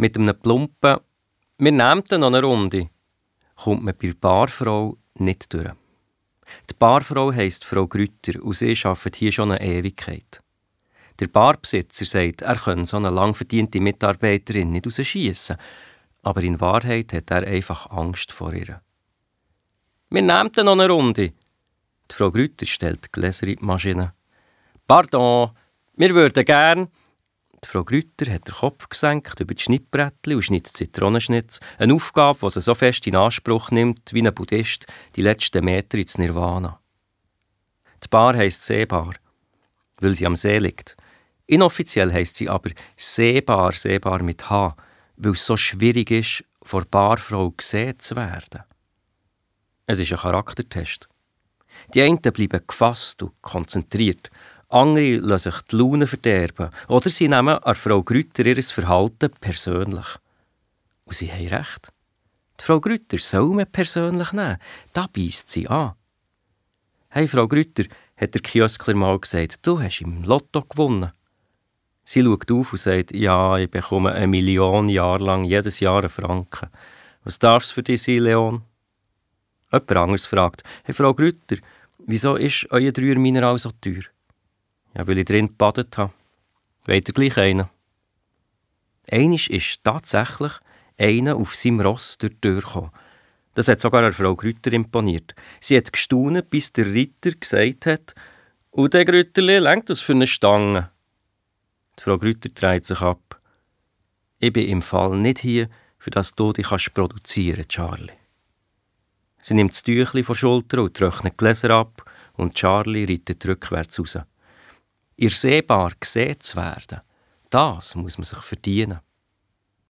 Mit einem plumpen «Wir nehmen noch eine Runde» kommt man bei der Barfrau nicht durch. Die Barfrau heisst Frau Grütter und sie arbeitet hier schon eine Ewigkeit. Der Barbesitzer sagt, er könne so eine lang verdiente Mitarbeiterin nicht rausschiessen, aber in Wahrheit hat er einfach Angst vor ihr. Wir nehmen noch eine Runde. Die Frau Grütter stellt die Gläser in die Maschine. Pardon, wir würden gern. Die Frau Grütter hat den Kopf gesenkt über die Schnittbrettchen und schnitzt Zitronenschnitz. Eine Aufgabe, die sie so fest in Anspruch nimmt, wie ein Buddhist die letzten Meter ins Nirvana. Die Bar heisst Seebar, weil sie am See liegt. Inoffiziell heisst sie aber Seebar, Seebar mit H, weil es so schwierig ist, vor Barfrau gesehen zu werden. Es ist ein Charaktertest. Die einen bleiben gefasst und konzentriert, andere lassen sich die Laune verderben oder sie nehmen an Frau Grütter ihr Verhalten persönlich. Und sie haben recht. Die Frau Grütter soll man persönlich nehmen, da beißt sie an. Hey, Frau Grütter, hat der Kioskler mal gesagt, du hast im Lotto gewonnen. Sie schaut auf und sagt, ja, ich bekomme eine Million Jahre lang jedes Jahr einen Franken. Was darf es für dich sein, Leon? Jemand anderes fragt, hey, Frau Grütter, wieso ist euer Dreier Mineral so teuer? Ja, weil ich drin gebadet habe. Weiter gleich einen. Einisch ist tatsächlich einer auf seinem Ross durch die Tür gekommen. Das hat sogar Frau Grütter imponiert. Sie hat gestaunt, bis der Ritter gesagt hat, «Und der Grütterli lenkt das für eine Stange?» Die Frau Grütter dreht sich ab. «Ich bin im Fall nicht hier, für das du dich produzieren kannst, Charlie.» Sie nimmt das Tüchli von der Schulter und trocknet die Gläser ab und Charlie reitet rückwärts raus. Ihr sehbar gesehen zu werden, das muss man sich verdienen.